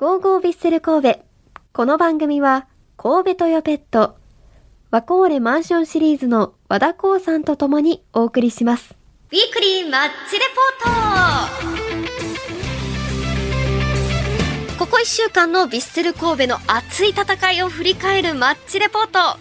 ゴーゴービッセル神戸。この番組は、神戸トヨペット、ワコーレマンションシリーズの和田光さんと共にお送りします。ウィークリーマッチレポートここ1週間のヴィッセル神戸の熱い戦いを振り返るマッチレポート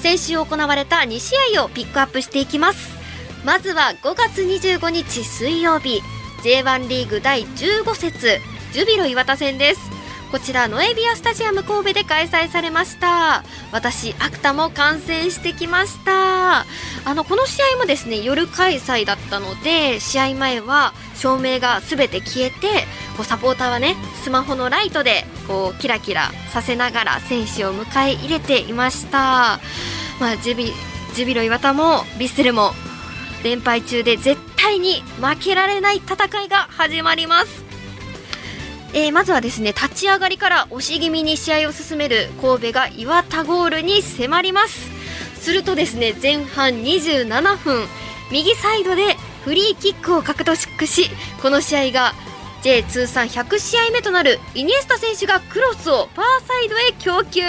先週行われた2試合をピックアップしていきますまずは5月25日水曜日 J1 リーグ第15節ジュビロ磐田戦ですこちらノエビアスタジアム神戸で開催されました。私アクタも観戦してきました。あのこの試合もですね夜開催だったので試合前は照明がすべて消えてこうサポーターはねスマホのライトでこうキラキラさせながら選手を迎え入れていました。まあジュビジュビロ磐田もヴィッセルも連敗中で絶対に負けられない戦いが始まります。えー、まずはですね立ち上がりから押し気味に試合を進める神戸が岩田ゴールに迫ります。するとですね前半27分右サイドでフリーキックを獲得しこの試合が J 通算100試合目となるイニエスタ選手がクロスをファーサイドへ供給。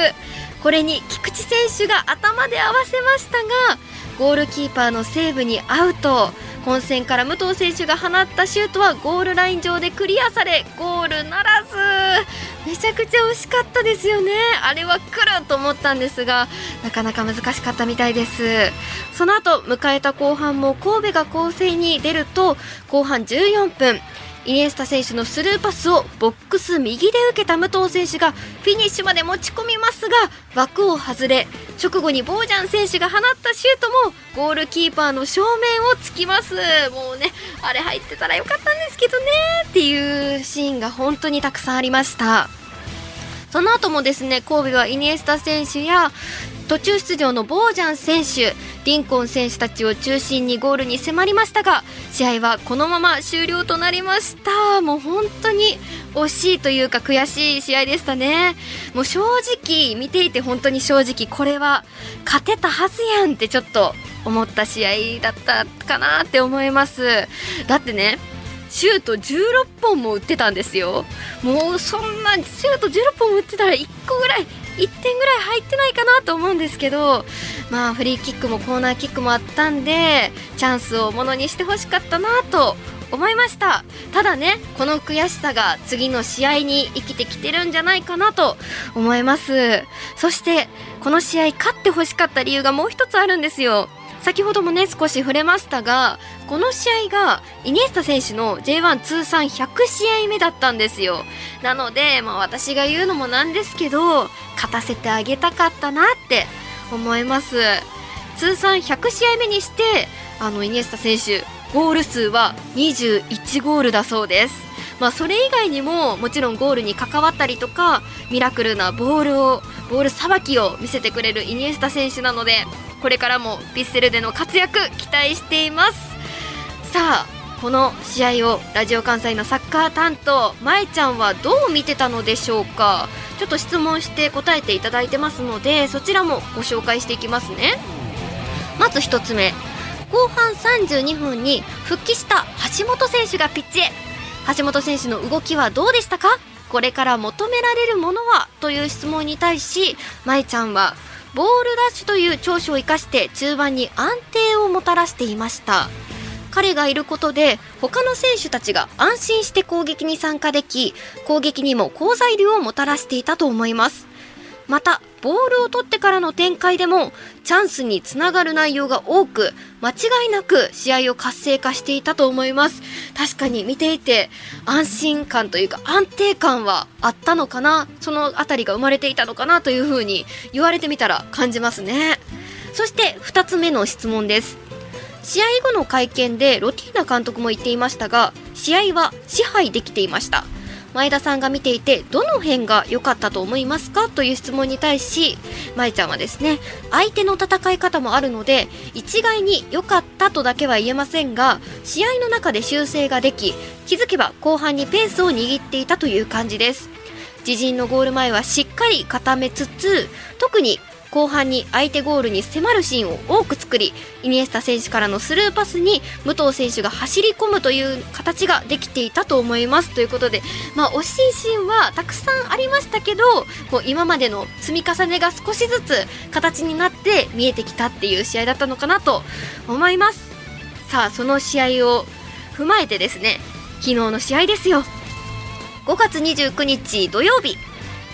これに菊池選手が頭で合わせましたがゴールキーパーのセーブにアウト。本戦から武藤選手が放ったシュートはゴールライン上でクリアされゴールならず。めちゃくちゃ惜しかったですよね。あれは来ると思ったんですがなかなか難しかったみたいです。その後迎えた後半も神戸が攻勢に出ると後半14分イニエスタ選手のスルーパスをボックス右で受けた武藤選手がフィニッシュまで持ち込みますが枠を外れ直後にボージャン選手が放ったシュートもゴールキーパーの正面をつきます。もうねあれ入ってたらよかったんですけどねっていうシーンが本当にたくさんありました。その後もですね神戸はイニエスタ選手や途中出場のボージャン選手。リンコン選手たちを中心にゴールに迫りましたが試合はこのまま終了となりました。もう本当に惜しいというか悔しい試合でしたね。もう正直見ていて本当に正直これは勝てたはずやんってちょっと思った試合だったかなって思います。だってねシュート16本も打ってたんですよ。もうそんなシュート16本も打ってたら1個ぐらい1点ぐらい入ってないかなと思うんですけどまあフリーキックもコーナーキックもあったんでチャンスをものにしてほしかったなと思いました。ただねこの悔しさが次の試合に生きてきてるんじゃないかなと思います。そしてこの試合勝ってほしかった理由がもう一つあるんですよ。先ほどもね少し触れましたがこの試合がイニエスタ選手の J1 通算100試合目だったんですよ。なので、まあ、私が言うのもなんですけど勝たせてあげたかったなって思います。通算100試合目にしてあのイニエスタ選手ゴール数は21ゴールだそうです。まあ、それ以外にももちろんゴールに関わったりとかミラクルなボールをボールさばきを見せてくれるイニエスタ選手なのでこれからもヴィッセルでの活躍期待しています。さあこの試合をラジオ関西のサッカー担当まえちゃんはどう見てたのでしょうか。ちょっと質問して答えていただいてますのでそちらもご紹介していきますね。まず1つ目。後半32分に復帰した橋本選手がピッチへ。橋本選手の動きはどうでしたか？これから求められるものは？という質問に対しまえちゃんはボールダッシュという長所を生かして中盤に安定をもたらしていました。彼がいることで他の選手たちが安心して攻撃に参加でき攻撃にも好材料をもたらしていたと思います。またボールを取ってからの展開でもチャンスにつながる内容が多く間違いなく試合を活性化していたと思います。確かに見ていて安心感というか安定感はあったのかなその辺りが生まれていたのかなというふうに言われてみたら感じますね。そして2つ目の質問です。試合後の会見でロティーナ監督も言っていましたが試合は支配できていました。前田さんが見ていてどの辺が良かったと思いますか？という質問に対し舞ちゃんはですね相手の戦い方もあるので一概に良かったとだけは言えませんが試合の中で修正ができ気づけば後半にペースを握っていたという感じです。自陣のゴール前はしっかり固めつつ特に後半に相手ゴールに迫るシーンを多く作りイニエスタ選手からのスルーパスに武藤選手が走り込むという形ができていたと思います。ということで、まあ、惜しいシーンはたくさんありましたけどこう今までの積み重ねが少しずつ形になって見えてきたっていう試合だったのかなと思います。さあその試合を踏まえてですね昨日の試合ですよ。5月29日土曜日。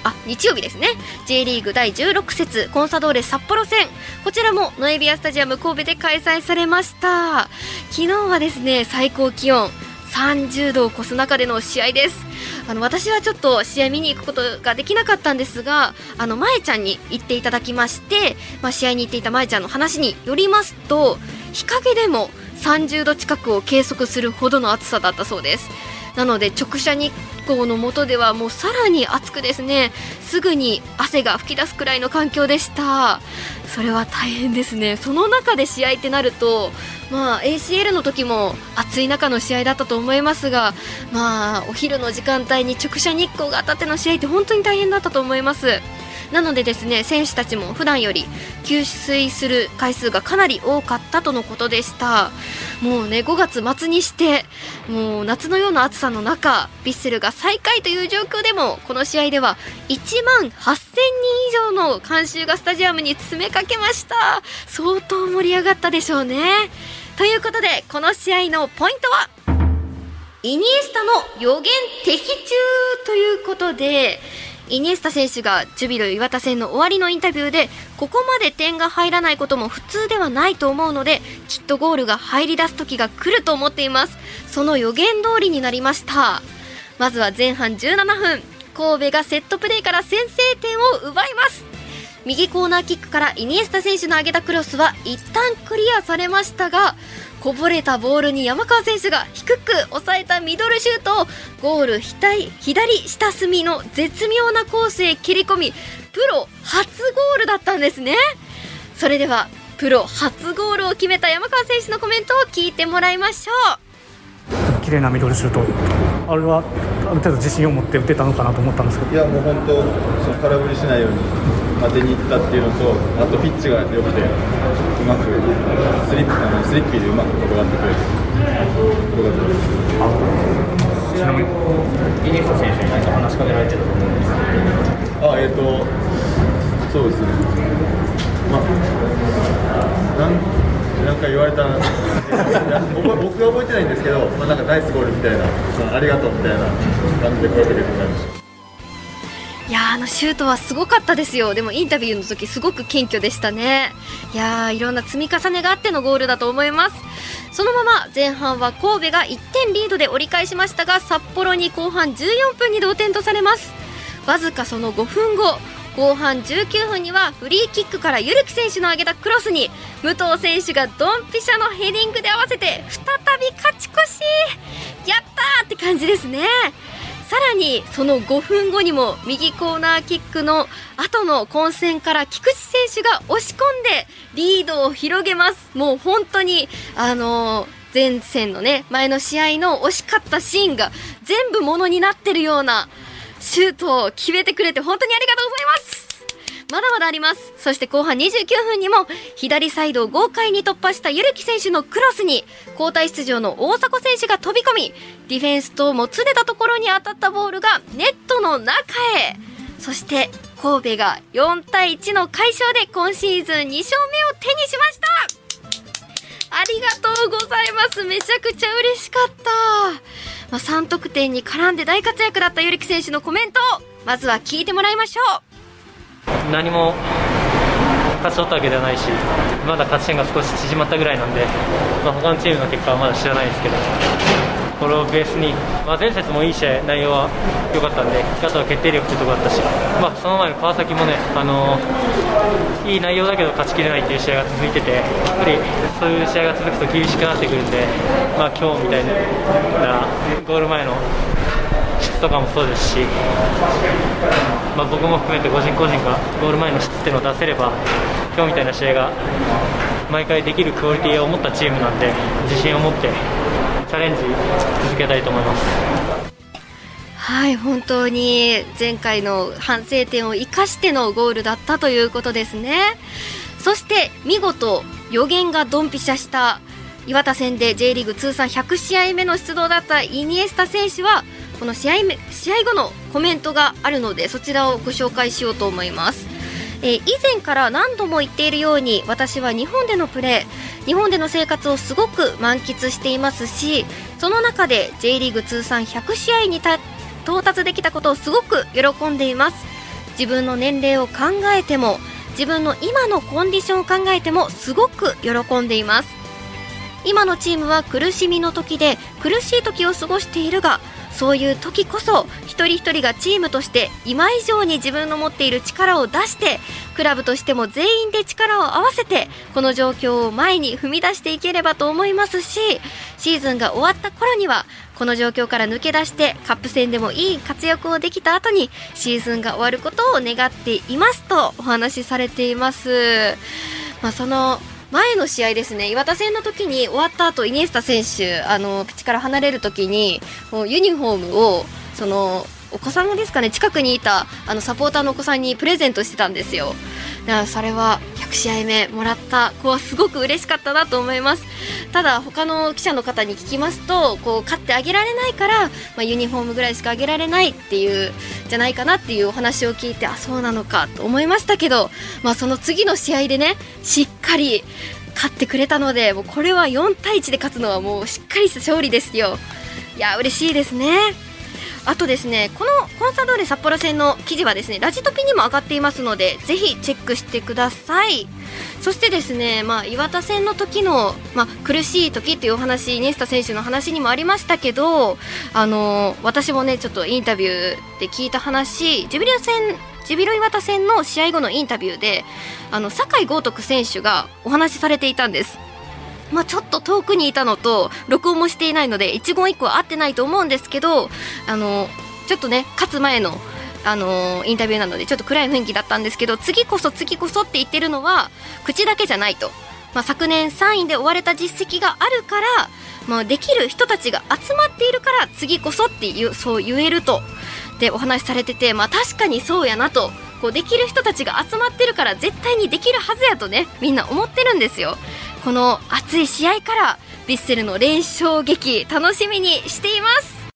あ日曜日ですね。J リーグ第16節コンサドーレ札幌戦。こちらもノエビアスタジアム神戸で開催されました。昨日はですね最高気温30度を超す中での試合です。あの私はちょっと試合見に行くことができなかったんですがあの舞ちゃんに行っていただきまして、まあ、試合に行っていた舞ちゃんの話によりますと日陰でも30度近くを計測するほどの暑さだったそうです。なので直射日光の下ではもうさらに暑くですね。すぐに汗が噴き出すくらいの環境でした。それは大変ですね。その中で試合ってなるとまあ ACL の時も暑い中の試合だったと思いますがまあお昼の時間帯に直射日光が当たっての試合って本当に大変だったと思います。なのでですね選手たちも普段より給水する回数がかなり多かったとのことでした。もうね5月末にしてもう夏のような暑さの中ヴィッセルが最下位という状況でもこの試合では1万8000人以上の観衆がスタジアムに詰めかけました。相当盛り上がったでしょうね。ということでこの試合のポイントはイニエスタの予言的中ということでイニエスタ選手がジュビロ磐田戦の終わりのインタビューでここまで点が入らないことも普通ではないと思うのできっとゴールが入り出す時が来ると思っています。その予言通りになりました。まずは前半17分神戸がセットプレーから先制点を奪います。右コーナーキックからイニエスタ選手の上げたクロスは一旦クリアされましたがこぼれたボールに山川選手が低く抑えたミドルシュートをゴール左下隅の絶妙なコースへ切り込みプロ初ゴールだったんですね。それではプロ初ゴールを決めた山川選手のコメントを聞いてもらいましょう。綺麗なミドルシュート。あれはある程度自信を持って打てたのかなと思ったんですけど。いやもう本当空振りしないように当てに行ったっていうのとあとピッチが良くてうまくスリッあのスリッピーでうまく転がってくれてよかったです。ちなみにイニエスタ選手に何か話しかけられてたと思うんですあえっ、ー、とそうですね。まあなんなんか言われた。僕は覚えてないんですけど、まあ、なんかナイスゴールみたいなありがとうみたいな感じで声かけてもらいましたいやあのシュートはすごかったですよ。でもインタビューの時すごく謙虚でしたね。いやいろんな積み重ねがあってのゴールだと思います。そのまま前半は神戸が1点リードで折り返しましたが札幌に後半14分に同点とされます。わずかその5分後後半19分にはフリーキックからゆるき選手の上げたクロスに武藤選手がドンピシャのヘディングで合わせて再び勝ち越し。やったーって感じですね。さらにその5分後にも右コーナーキックの後の混戦から菊池選手が押し込んでリードを広げます。もう本当にあの前線のね前の試合の惜しかったシーンが全部ものになってるようなシュートを決めてくれて本当にありがとうございます。まだまだあります。そして後半29分にも左サイドを豪快に突破したゆるき選手のクロスに交代出場の大迫選手が飛び込みディフェンスともつれたところに当たったボールがネットの中へ。そして神戸が4対1の快勝で今シーズン2勝目を手にしました。ありがとうございます。めちゃくちゃ嬉しかった、まあ、3得点に絡んで大活躍だったゆるき選手のコメントをまずは聞いてもらいましょう。何も勝ち取ったわけではないしまだ勝ち点が少し縮まったぐらいなんで、まあ、他のチームの結果はまだ知らないですけどこれをベースに、まあ、前節もいい試合内容は良かったんであとは決定力というところだったし、まあ、その前の川崎もね、あのー、いい内容だけど勝ちきれないという試合が続いててやっぱりそういう試合が続くと厳しくなってくるんで、まあ、今日みたいなゴール前のとかもそうですし、まあ、僕も含めて個人個人がゴール前の質っていうのを出せれば今日みたいな試合が毎回できるクオリティを持ったチームなんで自信を持ってチャレンジ続けたいと思います。はい本当に前回の反省点を生かしてのゴールだったということですねそして見事予言がドンピシャした岩田戦で J リーグ通算100試合目の出場だったイニエスタ選手はこの試合試合後のコメントがあるのでそちらをご紹介しようと思います。えー以前から何度も言っているように私は日本でのプレー日本での生活をすごく満喫していますしその中で J リーグ通算100試合に到達できたことをすごく喜んでいます。自分の年齢を考えても自分の今のコンディションを考えてもすごく喜んでいます。今のチームは苦しみの時で苦しい時を過ごしているがそういう時こそ一人一人がチームとして今以上に自分の持っている力を出してクラブとしても全員で力を合わせてこの状況を前に踏み出していければと思いますしシーズンが終わった頃にはこの状況から抜け出してカップ戦でもいい活躍をできた後にシーズンが終わることを願っていますとお話しされています。まあ、その前の試合ですね岩田戦の時に終わった後イニエスタ選手あのピッチから離れる時にもうユニフォームをそのお子さんがですかね近くにいたあのサポーターのお子さんにプレゼントしてたんですよ。だからそれは試合目もらった子はすごく嬉しかったなと思います。ただ他の記者の方に聞きますとこう勝ってあげられないから、まあ、ユニフォームぐらいしかあげられないっていうじゃないかなっていうお話を聞いてあそうなのかと思いましたけど、まあ、その次の試合でねしっかり勝ってくれたのでもうこれは4対1で勝つのはもうしっかりした勝利ですよ。いや嬉しいですね。あとですねこのコンサドーレ札幌戦の記事はですねラジトピにも上がっていますのでぜひチェックしてください。そしてですね、まあ、岩田戦の時の、まあ、苦しい時というお話イニエスタ選手の話にもありましたけどあの私もねちょっとインタビューで聞いた話ジュビロ戦ジュビロ岩田戦の試合後のインタビューであの酒井豪徳選手がお話しされていたんです。まあ、ちょっと遠くにいたのと録音もしていないので一言一句は合ってないと思うんですけどあのちょっとね勝つ前のあのインタビューなのでちょっと暗い雰囲気だったんですけど次こそ次こそって言ってるのは口だけじゃないと、まあ、昨年3位で終われた実績があるから、まあ、できる人たちが集まっているから次こそっていうそう言えると。でお話しされてて、まあ、確かにそうやなと。こうできる人たちが集まってるから絶対にできるはずやとねみんな思ってるんですよ。この熱い試合からヴィッセルの連勝劇楽しみにしています。